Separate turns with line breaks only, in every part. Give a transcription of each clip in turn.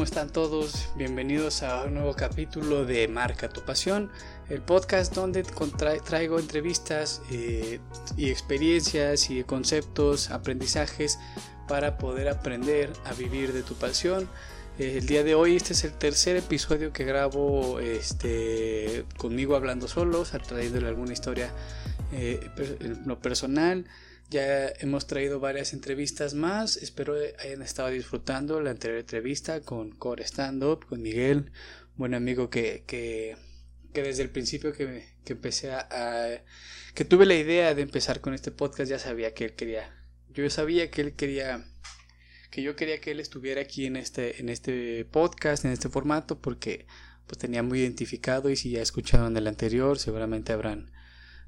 ¿Cómo están todos? Bienvenidos a un nuevo capítulo de Marca tu Pasión, el podcast donde traigo entrevistas eh, y experiencias y conceptos, aprendizajes para poder aprender a vivir de tu pasión. Eh, el día de hoy este es el tercer episodio que grabo este, conmigo hablando solos, trayéndole alguna historia eh, en lo personal ya hemos traído varias entrevistas más. Espero hayan estado disfrutando la anterior entrevista con Core Stand Up, con Miguel, buen amigo que, que, que desde el principio que, que empecé a, que tuve la idea de empezar con este podcast ya sabía que él quería. Yo sabía que él quería que yo quería que él estuviera aquí en este en este podcast, en este formato porque pues tenía muy identificado y si ya escucharon el anterior seguramente habrán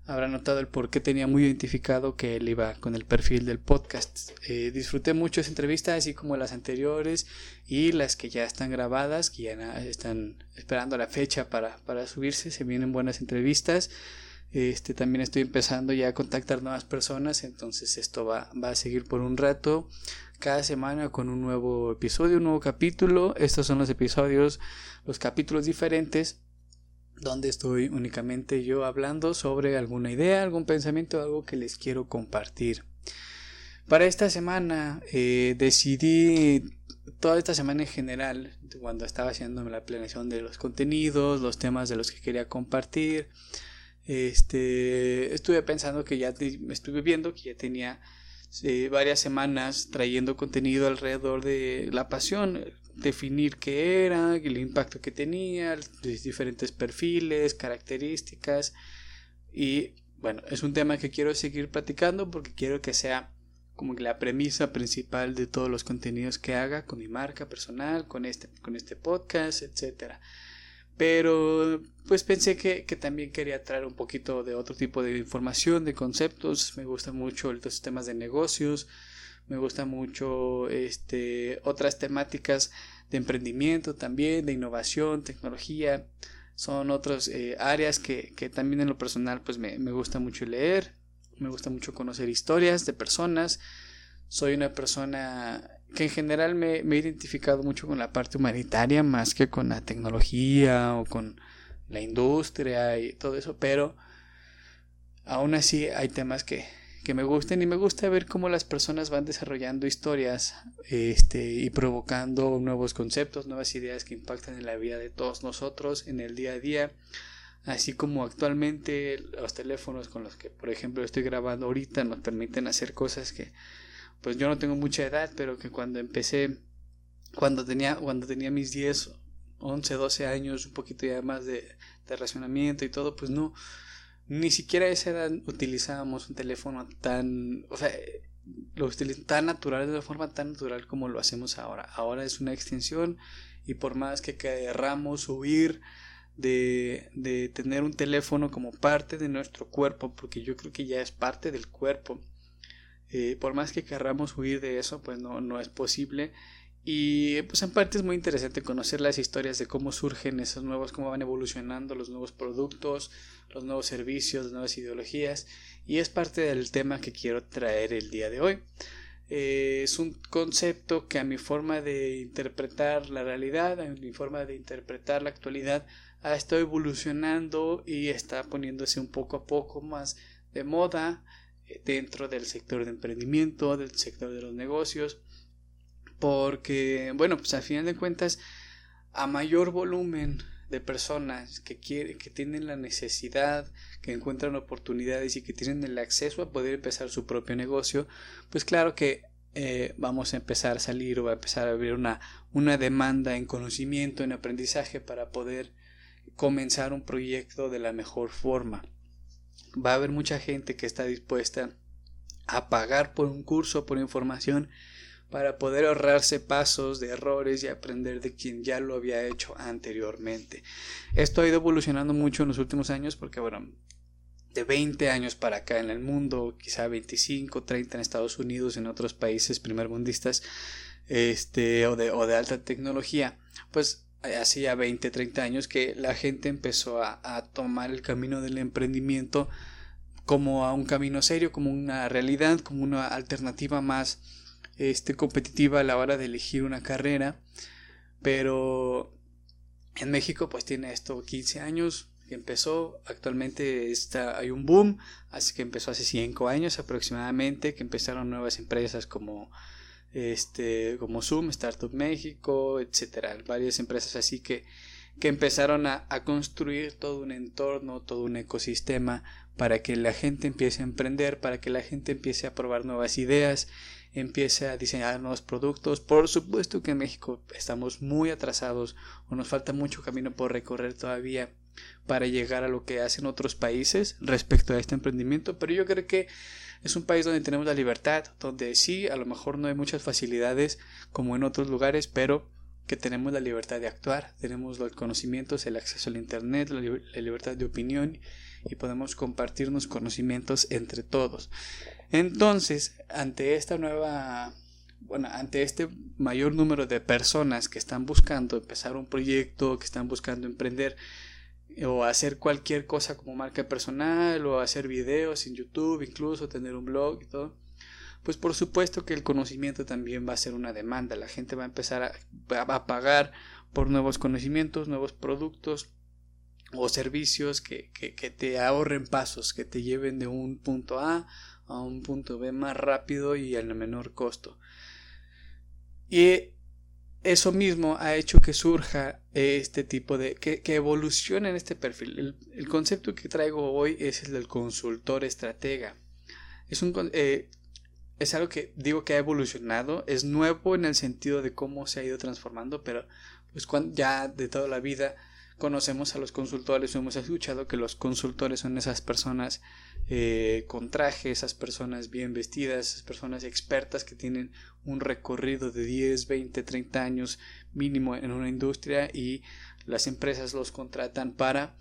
habrá notado el por qué tenía muy identificado que él iba con el perfil del podcast. Eh, disfruté mucho esa entrevista, así como las anteriores y las que ya están grabadas, que ya están esperando la fecha para, para subirse. Se vienen buenas entrevistas. Este, también estoy empezando ya a contactar nuevas personas, entonces esto va, va a seguir por un rato. Cada semana con un nuevo episodio, un nuevo capítulo. Estos son los episodios, los capítulos diferentes donde estoy únicamente yo hablando sobre alguna idea, algún pensamiento, algo que les quiero compartir. Para esta semana eh, decidí, toda esta semana en general, cuando estaba haciendo la planeación de los contenidos, los temas de los que quería compartir, este, estuve pensando que ya me estuve viendo que ya tenía eh, varias semanas trayendo contenido alrededor de la pasión, definir qué era, el impacto que tenía, los diferentes perfiles, características y bueno, es un tema que quiero seguir platicando porque quiero que sea como la premisa principal de todos los contenidos que haga con mi marca personal, con este, con este podcast, etcétera. Pero pues pensé que, que, también quería traer un poquito de otro tipo de información, de conceptos. Me gustan mucho los temas de negocios, me gusta mucho este, otras temáticas de emprendimiento también, de innovación, tecnología. Son otras eh, áreas que, que, también en lo personal pues me, me gusta mucho leer, me gusta mucho conocer historias de personas. Soy una persona que en general me, me, he identificado mucho con la parte humanitaria más que con la tecnología o con la industria y todo eso, pero aún así hay temas que, que me gusten y me gusta ver cómo las personas van desarrollando historias este, y provocando nuevos conceptos, nuevas ideas que impactan en la vida de todos nosotros en el día a día. Así como actualmente los teléfonos con los que, por ejemplo, estoy grabando ahorita nos permiten hacer cosas que, pues yo no tengo mucha edad, pero que cuando empecé, cuando tenía, cuando tenía mis 10, 11, 12 años, un poquito ya más de, de racionamiento y todo, pues no, ni siquiera a esa edad utilizábamos un teléfono tan, o sea, lo tan natural, de una forma tan natural como lo hacemos ahora. Ahora es una extensión y por más que querramos huir de, de tener un teléfono como parte de nuestro cuerpo, porque yo creo que ya es parte del cuerpo, eh, por más que querramos huir de eso, pues no, no es posible y pues en parte es muy interesante conocer las historias de cómo surgen esos nuevos, cómo van evolucionando los nuevos productos, los nuevos servicios, las nuevas ideologías. Y es parte del tema que quiero traer el día de hoy. Eh, es un concepto que a mi forma de interpretar la realidad, a mi forma de interpretar la actualidad, ha estado evolucionando y está poniéndose un poco a poco más de moda eh, dentro del sector de emprendimiento, del sector de los negocios porque, bueno, pues al final de cuentas, a mayor volumen de personas que, quieren, que tienen la necesidad, que encuentran oportunidades y que tienen el acceso a poder empezar su propio negocio, pues claro que eh, vamos a empezar a salir o a empezar a abrir una, una demanda en conocimiento, en aprendizaje para poder comenzar un proyecto de la mejor forma. Va a haber mucha gente que está dispuesta a pagar por un curso, por información para poder ahorrarse pasos de errores y aprender de quien ya lo había hecho anteriormente. Esto ha ido evolucionando mucho en los últimos años porque, bueno, de 20 años para acá en el mundo, quizá 25, 30 en Estados Unidos, en otros países primermundistas, este, o de, o de alta tecnología, pues hacía 20, 30 años que la gente empezó a, a tomar el camino del emprendimiento como a un camino serio, como una realidad, como una alternativa más este, competitiva a la hora de elegir una carrera. pero en México pues tiene esto 15 años que empezó, actualmente está, hay un boom, así que empezó hace 5 años aproximadamente, que empezaron nuevas empresas como este como Zoom, Startup México, etcétera, varias empresas así que que empezaron a, a, construir todo un entorno, todo un ecosistema para que la gente empiece a emprender, para que la gente empiece a probar nuevas ideas, empiece a diseñar nuevos productos. Por supuesto que en México estamos muy atrasados o nos falta mucho camino por recorrer todavía para llegar a lo que hacen otros países respecto a este emprendimiento, pero yo creo que es un país donde tenemos la libertad, donde sí, a lo mejor no hay muchas facilidades como en otros lugares, pero que tenemos la libertad de actuar, tenemos los conocimientos, el acceso al Internet, la, libertad de opinión y podemos compartirnos conocimientos entre todos. Entonces, ante esta nueva, bueno, ante este mayor número de personas que están buscando empezar un proyecto, que están buscando emprender, o hacer cualquier cosa como marca personal o hacer videos en YouTube, incluso tener un blog y todo, pues por supuesto que el conocimiento también va a ser una demanda. La gente va a empezar a, pagar por nuevos conocimientos, nuevos productos o servicios que, que, te ahorren pasos, que te lleven de un punto A a un punto B más rápido y al menor costo. Y eso mismo ha hecho que surja este tipo de que, que evolucione en este perfil. El, concepto que traigo hoy es el del consultor estratega. Es un eh, es algo que digo que ha evolucionado, es nuevo en el sentido de cómo se ha ido transformando, pero pues cuando ya de toda la vida conocemos a los consultores hemos escuchado que los consultores son esas personas eh, con traje, esas personas bien vestidas, esas personas expertas que tienen un recorrido de 10, 20, 30 años mínimo en una industria y las empresas los contratan para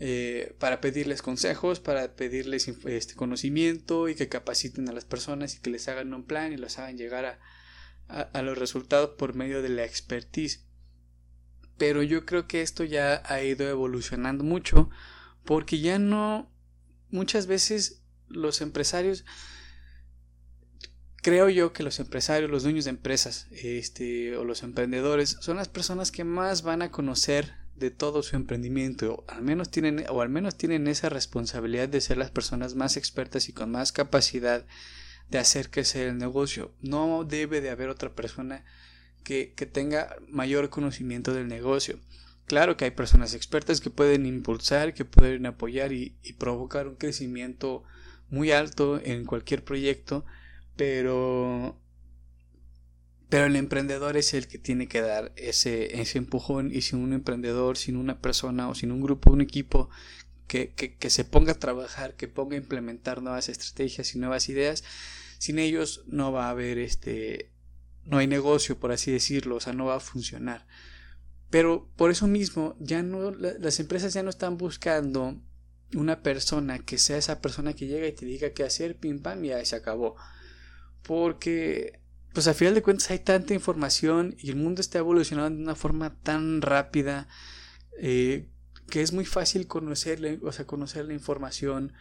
eh, para pedirles consejos, para pedirles este conocimiento y que capaciten a las personas y que les hagan un plan y los hagan llegar a, a los resultados por medio de la expertise. Pero yo creo que esto ya ha ido evolucionando mucho porque ya no muchas veces los empresarios creo yo que los empresarios, los dueños de empresas, este, o los emprendedores son las personas que más van a conocer de todo su emprendimiento, al menos tienen, o al menos tienen esa responsabilidad de ser las personas más expertas y con más capacidad de hacer sea el negocio. No debe de haber otra persona que, tenga mayor conocimiento del negocio. Claro que hay personas expertas que pueden impulsar, que pueden apoyar y, provocar un crecimiento muy alto en cualquier proyecto, pero pero el emprendedor es el que tiene que dar ese, empujón y sin un emprendedor, sin una persona o sin un grupo, un equipo que, que, se ponga a trabajar, que ponga a implementar nuevas estrategias y nuevas ideas, sin ellos no va a haber este, no hay negocio, por así decirlo, o sea, no va a funcionar. Pero por eso mismo, ya no, las empresas ya no están buscando una persona que sea esa persona que llega y te diga qué hacer, pim pam, y ahí se acabó. Porque, pues a final de cuentas hay tanta información y el mundo está evolucionando de una forma tan rápida eh, que es muy fácil conocer, o sea, conocer la información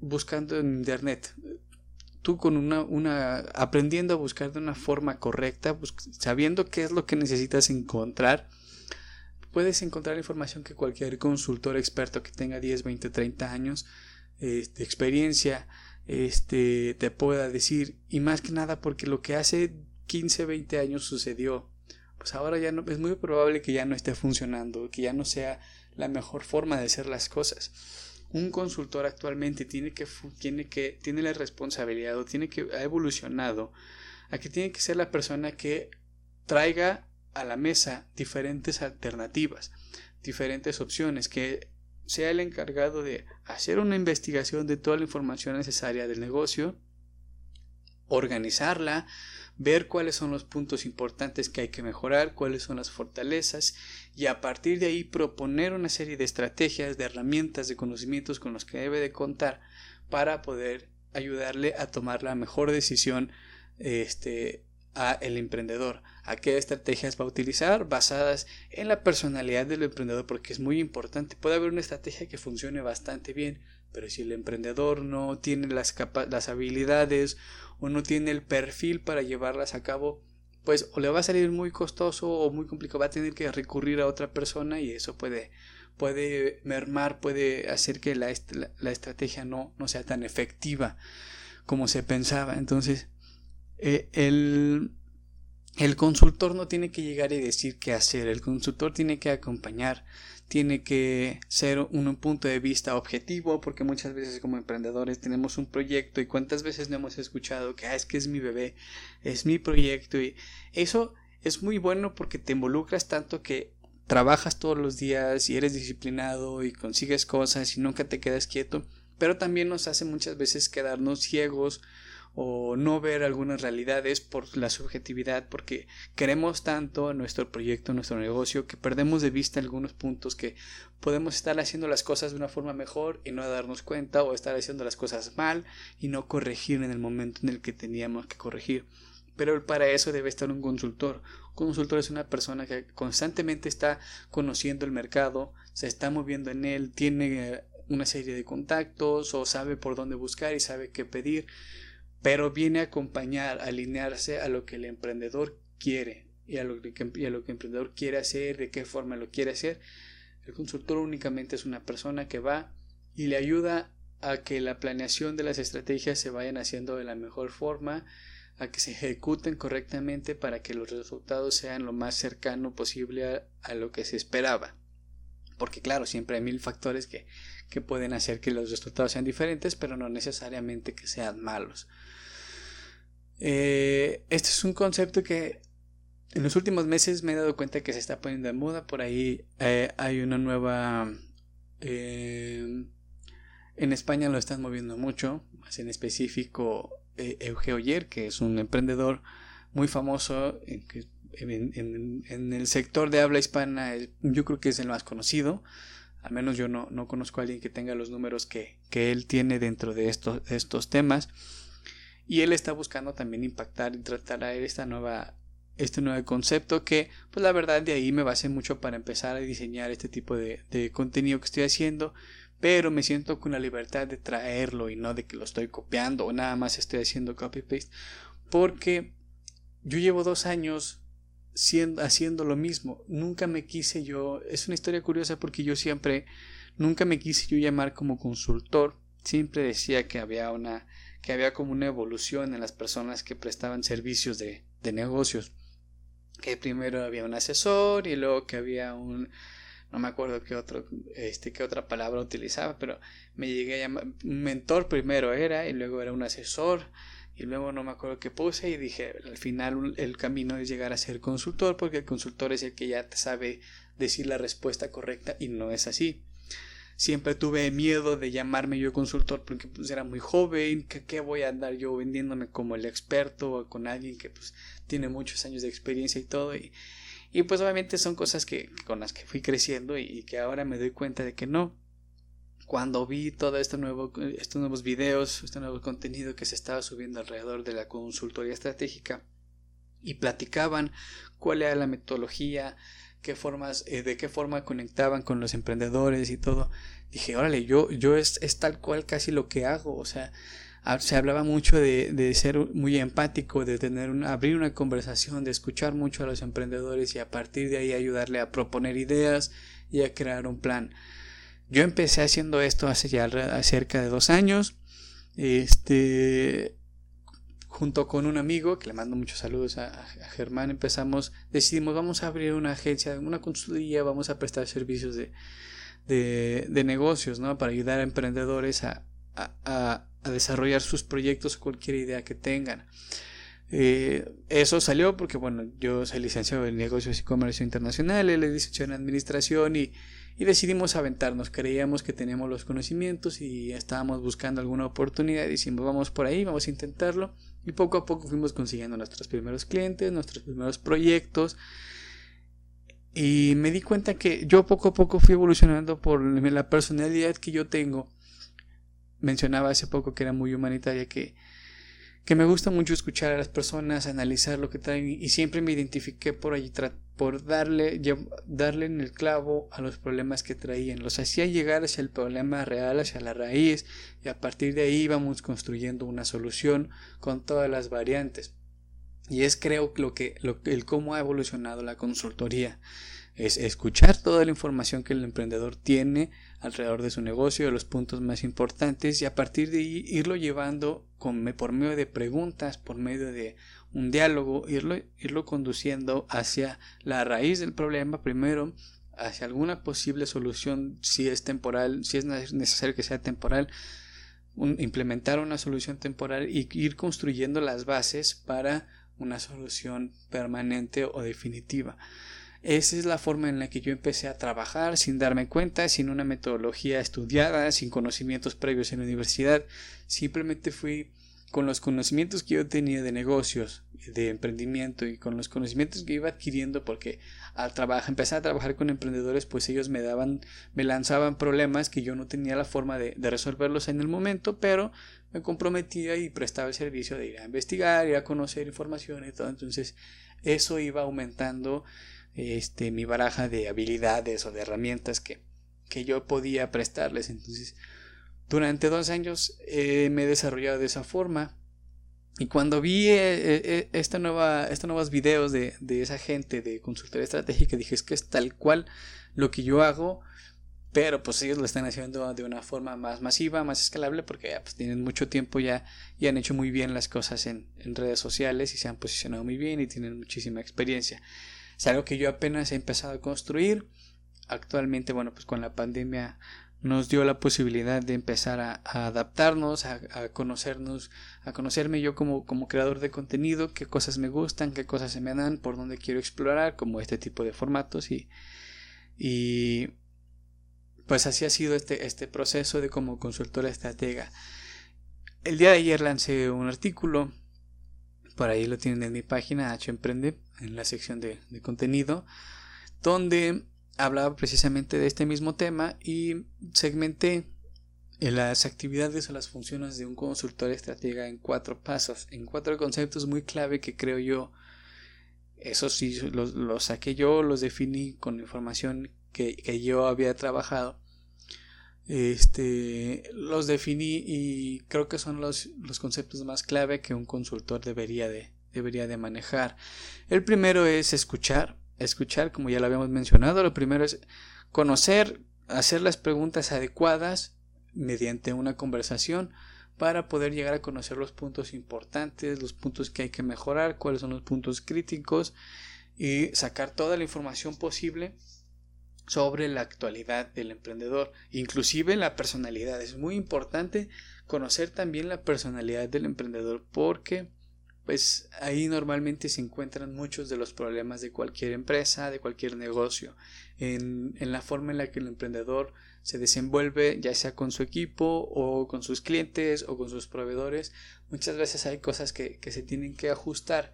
buscando en internet tú con una, una aprendiendo a buscar de una forma correcta, sabiendo qué es lo que necesitas encontrar, puedes encontrar información que cualquier consultor experto que tenga 10, 20, 30 años este, de experiencia este, te pueda decir, y más que nada porque lo que hace 15, 20 años sucedió, pues ahora ya no, es muy probable que ya no esté funcionando, que ya no sea la mejor forma de hacer las cosas un consultor actualmente tiene que, tiene que, tiene la responsabilidad o tiene que, ha evolucionado a que tiene que ser la persona que traiga a la mesa diferentes alternativas, diferentes opciones, que sea el encargado de hacer una investigación de toda la información necesaria del negocio, organizarla, ver cuáles son los puntos importantes que hay que mejorar, cuáles son las fortalezas y a partir de ahí proponer una serie de estrategias, de herramientas, de conocimientos con los que debe de contar para poder ayudarle a tomar la mejor decisión este a el emprendedor, a qué estrategias va a utilizar basadas en la personalidad del emprendedor porque es muy importante. Puede haber una estrategia que funcione bastante bien, pero si el emprendedor no tiene las, las habilidades o no tiene el perfil para llevarlas a cabo, pues o le va a salir muy costoso o muy complicado, va a tener que recurrir a otra persona y eso puede, puede mermar, puede hacer que la, la, estrategia no, no, sea tan efectiva como se pensaba. Entonces, eh, el, el consultor no tiene que llegar y decir qué hacer, el consultor tiene que acompañar, tiene que ser un, punto de vista objetivo, porque muchas veces como emprendedores tenemos un proyecto y cuántas veces no hemos escuchado que ah, es que es mi bebé, es mi proyecto y eso es muy bueno porque te involucras tanto que trabajas todos los días y eres disciplinado y consigues cosas y nunca te quedas quieto, pero también nos hace muchas veces quedarnos ciegos o no ver algunas realidades por la subjetividad porque queremos tanto nuestro proyecto, nuestro negocio que perdemos de vista algunos puntos que podemos estar haciendo las cosas de una forma mejor y no darnos cuenta o estar haciendo las cosas mal y no corregir en el momento en el que teníamos que corregir. Pero para eso debe estar un consultor. Un consultor es una persona que constantemente está conociendo el mercado, se está moviendo en él, tiene una serie de contactos o sabe por dónde buscar y sabe qué pedir pero viene a acompañar, a alinearse a lo que el emprendedor quiere y a lo que, el emprendedor quiere hacer, de qué forma lo quiere hacer. El consultor únicamente es una persona que va y le ayuda a que la planeación de las estrategias se vayan haciendo de la mejor forma, a que se ejecuten correctamente para que los resultados sean lo más cercano posible a, a lo que se esperaba. Porque claro, siempre hay mil factores que, que pueden hacer que los resultados sean diferentes, pero no necesariamente que sean malos. Eh, este es un concepto que en los últimos meses me he dado cuenta que se está poniendo de moda. Por ahí eh, hay una nueva... Eh, en España lo están moviendo mucho, más en específico Eugeo Oyer, que es un emprendedor muy famoso en, el sector de habla hispana, yo creo que es el más conocido. Al menos yo no, no conozco a alguien que tenga los números que, él tiene dentro de estos temas. Y él está buscando también impactar y tratar a esta nueva, este nuevo concepto que, pues la verdad, de ahí me basé mucho para empezar a diseñar este tipo de, de contenido que estoy haciendo. Pero me siento con la libertad de traerlo y no de que lo estoy copiando o nada más estoy haciendo copy-paste. Porque yo llevo dos años haciendo lo mismo. Nunca me quise yo, es una historia curiosa porque yo siempre, nunca me quise yo llamar como consultor, siempre decía que había una, que había como una evolución en las personas que prestaban servicios de, de negocios. Que primero había un asesor y luego que había un, no me acuerdo qué otro, este, qué otra palabra utilizaba, pero me llegué a llamar, mentor primero era y luego era un asesor y luego no me acuerdo qué puse y dije, al final el camino es llegar a ser consultor porque el consultor es el que ya te sabe decir la respuesta correcta y no es así. Siempre tuve miedo de llamarme yo consultor porque pues era muy joven, que qué voy a andar yo vendiéndome como el experto o con alguien que pues tiene muchos años de experiencia y todo y, y pues obviamente son cosas que con las que fui creciendo y que ahora me doy cuenta de que no, cuando vi todo este nuevo, estos nuevos videos, este nuevo contenido que se estaba subiendo alrededor de la consultoría estratégica y platicaban cuál era la metodología, qué formas, eh, de qué forma conectaban con los emprendedores y todo, dije, órale, yo, yo es, es tal cual casi lo que hago, o sea, se hablaba mucho de, de, ser muy empático, de tener un, abrir una conversación, de escuchar mucho a los emprendedores y a partir de ahí ayudarle a proponer ideas y a crear un plan. Yo empecé haciendo esto hace ya cerca de dos años. Este, junto con un amigo, que le mando muchos saludos a, Germán, empezamos, decidimos, vamos a abrir una agencia, una consultoría, vamos a prestar servicios de, de, negocios, ¿no? Para ayudar a emprendedores a, a, a, desarrollar sus proyectos o cualquier idea que tengan. Eh, eso salió porque, bueno, yo soy licenciado en negocios y comercio internacional, él es licenciado en administración y y decidimos aventarnos. Creíamos que teníamos los conocimientos y estábamos buscando alguna oportunidad. Y vamos por ahí, vamos a intentarlo. Y poco a poco fuimos consiguiendo nuestros primeros clientes, nuestros primeros proyectos. Y me di cuenta que yo poco a poco fui evolucionando por la personalidad que yo tengo. Mencionaba hace poco que era muy humanitaria, que que me gusta mucho escuchar a las personas, analizar lo que traen y siempre me identifiqué por allí por darle, darle en el clavo a los problemas que traían. Los hacía llegar hacia el problema real, hacia la raíz y a partir de ahí íbamos construyendo una solución con todas las variantes. Y es creo lo que, lo, el cómo ha evolucionado la consultoría. Es escuchar toda la información que el emprendedor tiene alrededor de su negocio, de los puntos más importantes y a partir de ahí irlo llevando por medio de preguntas, por medio de un diálogo, irlo, irlo conduciendo hacia la raíz del problema primero, hacia alguna posible solución si es temporal, si es necesario que sea temporal, implementar una solución temporal y ir construyendo las bases para una solución permanente o definitiva. Esa es la forma en la que yo empecé a trabajar sin darme cuenta, sin una metodología estudiada, sin conocimientos previos en la universidad. Simplemente fui con los conocimientos que yo tenía de negocios, de emprendimiento y con los conocimientos que iba adquiriendo porque al trabajar, empezar a trabajar con emprendedores pues ellos me daban, me lanzaban problemas que yo no tenía la forma de, de resolverlos en el momento, pero me comprometía y prestaba el servicio de ir a investigar, ir a conocer información y todo, entonces eso iba aumentando este, mi baraja de habilidades o de herramientas que, que yo podía prestarles. Entonces, durante dos años eh, me he desarrollado de esa forma. Y cuando vi eh, eh, esta nueva, estos nuevos videos de, de, esa gente de consultoría estratégica, dije es que es tal cual lo que yo hago, pero pues ellos lo están haciendo de una forma más masiva, más escalable, porque pues, tienen mucho tiempo ya y han hecho muy bien las cosas en redes sociales y se han posicionado muy bien y tienen muchísima experiencia. Es algo que yo apenas he empezado a construir. Actualmente, bueno, pues con la pandemia nos dio la posibilidad de empezar a, adaptarnos, a, conocernos, a conocerme yo como, como creador de contenido, qué cosas me gustan, qué cosas se me dan, por dónde quiero explorar, como este tipo de formatos y, y pues así ha sido este, este proceso de como consultora estratega. El día de ayer lancé un artículo por ahí lo tienen en mi página H Emprende, en la sección de, contenido, donde hablaba precisamente de este mismo tema y segmenté las actividades o las funciones de un consultor estratega en cuatro pasos, en cuatro conceptos muy clave que creo yo, eso sí, los, saqué yo, los definí con información que yo había trabajado este, los definí y creo que son los, los conceptos más clave que un consultor debería de, debería de manejar. El primero es escuchar, escuchar como ya lo habíamos mencionado, lo primero es conocer, hacer las preguntas adecuadas mediante una conversación para poder llegar a conocer los puntos importantes, los puntos que hay que mejorar, cuáles son los puntos críticos y sacar toda la información posible sobre la actualidad del emprendedor, inclusive la personalidad. Es muy importante conocer también la personalidad del emprendedor porque pues ahí normalmente se encuentran muchos de los problemas de cualquier empresa, de cualquier negocio, en, en la forma en la que el emprendedor se desenvuelve, ya sea con su equipo o con sus clientes o con sus proveedores. Muchas veces hay cosas que, que se tienen que ajustar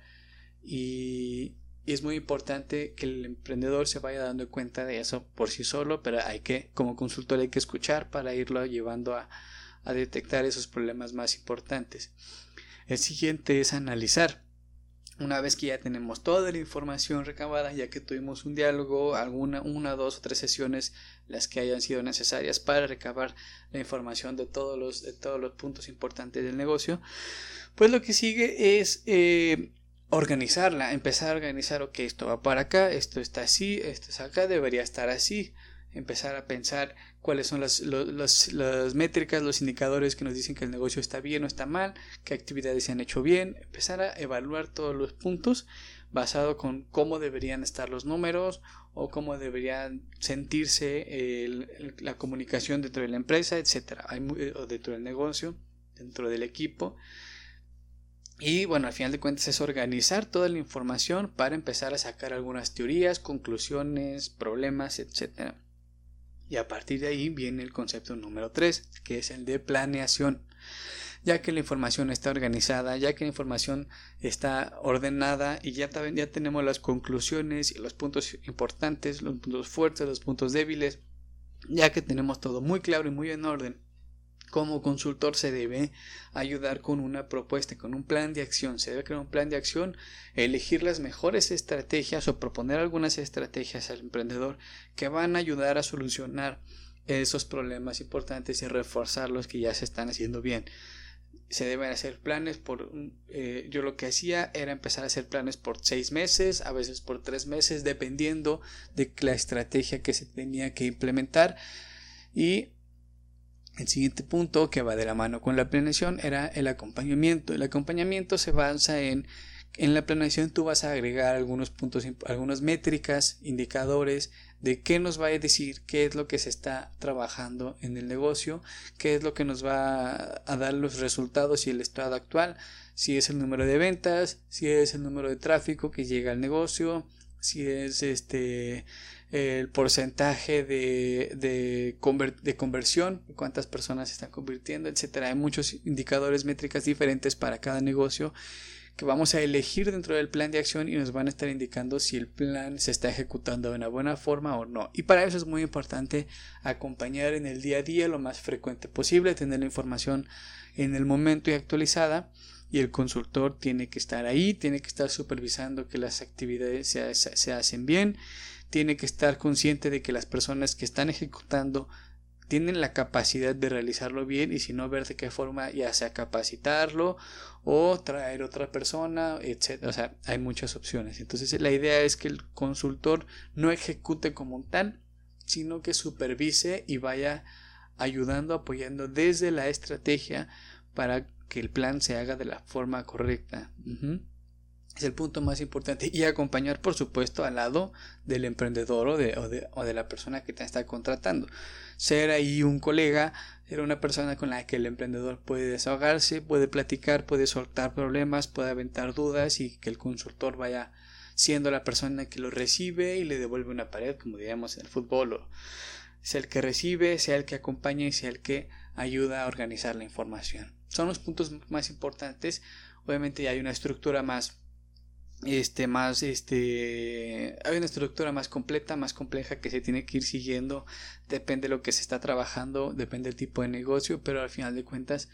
y, y es muy importante que el emprendedor se vaya dando cuenta de eso por sí solo, pero hay que, como consultor, hay que escuchar para irlo llevando a, a detectar esos problemas más importantes. El siguiente es analizar. Una vez que ya tenemos toda la información recabada, ya que tuvimos un diálogo, alguna, una, dos o tres sesiones, las que hayan sido necesarias para recabar la información de todos los, de todos los puntos importantes del negocio, pues lo que sigue es eh, organizarla, empezar a organizar, ok, esto va para acá, esto está así, esto es acá, debería estar así, empezar a pensar cuáles son las, las, métricas, los indicadores que nos dicen que el negocio está bien o está mal, qué actividades se han hecho bien, empezar a evaluar todos los puntos basado con cómo deberían estar los números o cómo deberían sentirse la comunicación dentro de la empresa, etcétera, o dentro del negocio, dentro del equipo y bueno, al final de cuentas es organizar toda la información para empezar a sacar algunas teorías, conclusiones, problemas, etc. Y a partir de ahí viene el concepto número 3, que es el de planeación. Ya que la información está organizada, ya que la información está ordenada y ya, ya tenemos las conclusiones y los puntos importantes, los puntos fuertes, los puntos débiles, ya que tenemos todo muy claro y muy en orden, como consultor se debe ayudar con una propuesta, con un plan de acción. Se debe crear un plan de acción, elegir las mejores estrategias o proponer algunas estrategias al emprendedor que van a ayudar a solucionar esos problemas importantes y reforzar los que ya se están haciendo bien. se deben hacer planes por eh, yo lo que hacía era empezar a hacer planes por seis meses a veces por tres meses dependiendo de la estrategia que se tenía que implementar y el siguiente punto que va de la mano con la planeación era el acompañamiento. El acompañamiento se basa en en la planeación tú vas a agregar algunos puntos algunas métricas indicadores de qué nos va a decir qué es lo que se está trabajando en el negocio, qué es lo que nos va a dar los resultados y el estado actual, si es el número de ventas, si es el número de tráfico que llega al negocio, si es este el porcentaje de, de, de conversión, cuántas personas se están convirtiendo, etcétera. Hay muchos indicadores métricas diferentes para cada negocio que vamos a elegir dentro del plan de acción y nos van a estar indicando si el plan se está ejecutando de una buena forma o no. Y para eso es muy importante acompañar en el día a día lo más frecuente posible, tener la información en el momento y actualizada y el consultor tiene que estar ahí, tiene que estar supervisando que las actividades se, se hacen bien, tiene que estar consciente de que las personas que están ejecutando tienen la capacidad de realizarlo bien y si no ver de qué forma ya sea capacitarlo o traer otra persona, etc. O sea, hay muchas opciones. Entonces la idea es que el consultor no ejecute como tal, sino que supervise y vaya ayudando, apoyando desde la estrategia para que el plan se haga de la forma correcta. Es el punto más importante. Y acompañar, por supuesto, al lado del emprendedor o de, o de, o de la persona que te está contratando ser ahí un colega, era una persona con la que el emprendedor puede desahogarse, puede platicar, puede soltar problemas, puede aventar dudas y que el consultor vaya siendo la persona que lo recibe y le devuelve una pared, como diríamos en el fútbol, o sea el que recibe, sea el que acompaña y sea el que ayuda a organizar la información. Son los puntos más importantes. Obviamente hay una estructura más este más este hay una estructura más completa más compleja que se tiene que ir siguiendo. Depende de lo que se está trabajando depende del tipo de negocio pero al final de cuentas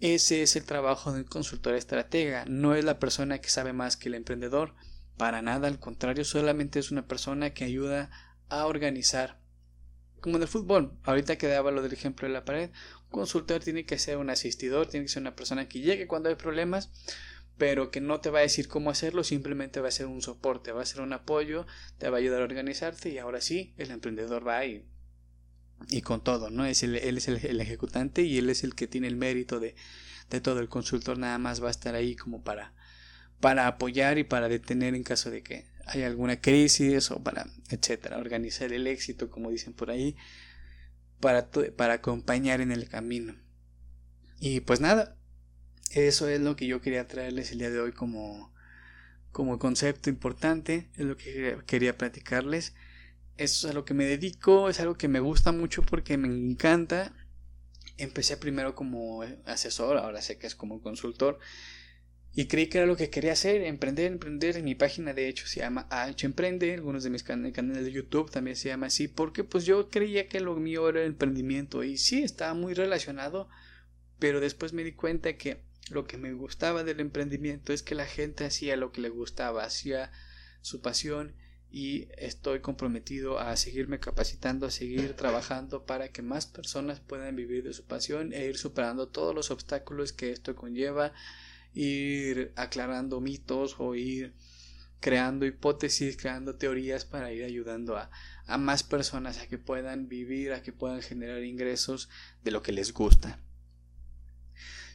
ese es el trabajo del consultor estratega. No es la persona que sabe más que el emprendedor para nada al contrario solamente es una persona que ayuda a organizar. Como en el fútbol ahorita que daba lo del ejemplo de la pared un consultor tiene que ser un asistidor tiene que ser una persona que llegue cuando hay problemas pero que no te va a decir cómo hacerlo, simplemente va a ser un soporte, va a ser un apoyo, te va a ayudar a organizarte y ahora sí, el emprendedor va y, y con todo, ¿no? Es él es el, ejecutante y él es el que tiene el mérito de, de todo, el consultor nada más va a estar ahí como para, para apoyar y para detener en caso de que haya alguna crisis o para, etcétera, organizar el éxito, como dicen por ahí, para, para acompañar en el camino. Y pues nada, eso es lo que yo quería traerles el día de hoy como, como concepto importante, es lo que quería platicarles. Eso es a lo que me dedico, es algo que me gusta mucho porque me encanta. Empecé primero como asesor, ahora sé que es como consultor. Y creí que era lo que quería hacer, emprender, emprender. En mi página de hecho se llama AH Emprende, algunos de mis canales de YouTube también se llama así, porque pues yo creía que lo mío era el emprendimiento y sí, estaba muy relacionado, pero después me di cuenta que lo que me gustaba del emprendimiento es que la gente hacía lo que le gustaba, hacía su pasión y estoy comprometido a seguirme capacitando, a seguir trabajando para que más personas puedan vivir de su pasión e ir superando todos los obstáculos que esto conlleva, ir aclarando mitos o ir creando hipótesis, creando teorías para ir ayudando a, a más personas a que puedan vivir, a que puedan generar ingresos de lo que les gusta.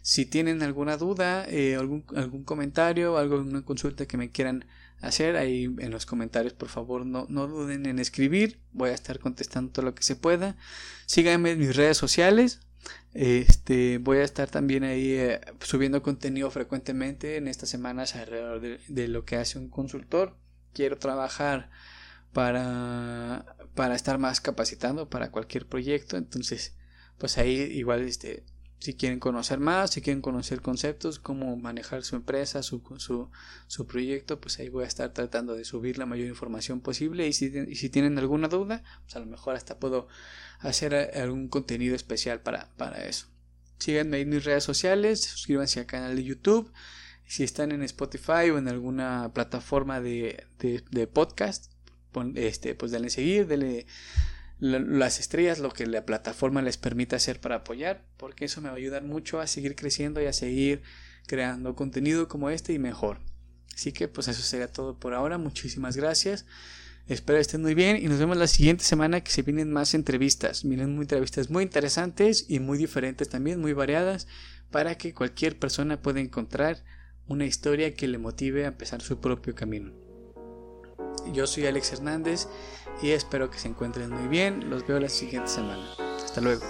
Si tienen alguna duda, eh, algún, algún comentario, alguna consulta que me quieran hacer, ahí en los comentarios por favor no, no duden en escribir. Voy a estar contestando todo lo que se pueda. Síganme en mis redes sociales. Este, voy a estar también ahí eh, subiendo contenido frecuentemente en estas semanas alrededor de, lo que hace un consultor. Quiero trabajar para, para estar más capacitando para cualquier proyecto. Entonces, pues ahí igual este, si quieren conocer más, si quieren conocer conceptos, cómo manejar su empresa, su, su, su proyecto, pues ahí voy a estar tratando de subir la mayor información posible y si, y si tienen alguna duda, pues a lo mejor hasta puedo hacer algún contenido especial para, para eso. Síganme en mis redes sociales, suscríbanse al canal de YouTube. Si están en Spotify o en alguna plataforma de, de, de podcast, este, pues denle seguir, denle las estrellas, lo que la plataforma les permite hacer para apoyar, porque eso me va a ayudar mucho a seguir creciendo y a seguir creando contenido como este y mejor. Así que pues eso sería todo por ahora. Muchísimas gracias. Espero estén muy bien y nos vemos la siguiente semana que se vienen más entrevistas. Miren, muy entrevistas muy interesantes y muy diferentes también, muy variadas, para que cualquier persona pueda encontrar una historia que le motive a empezar su propio camino. Yo soy Alex Hernández y espero que se encuentren muy bien. Los veo la siguiente semana. Hasta luego.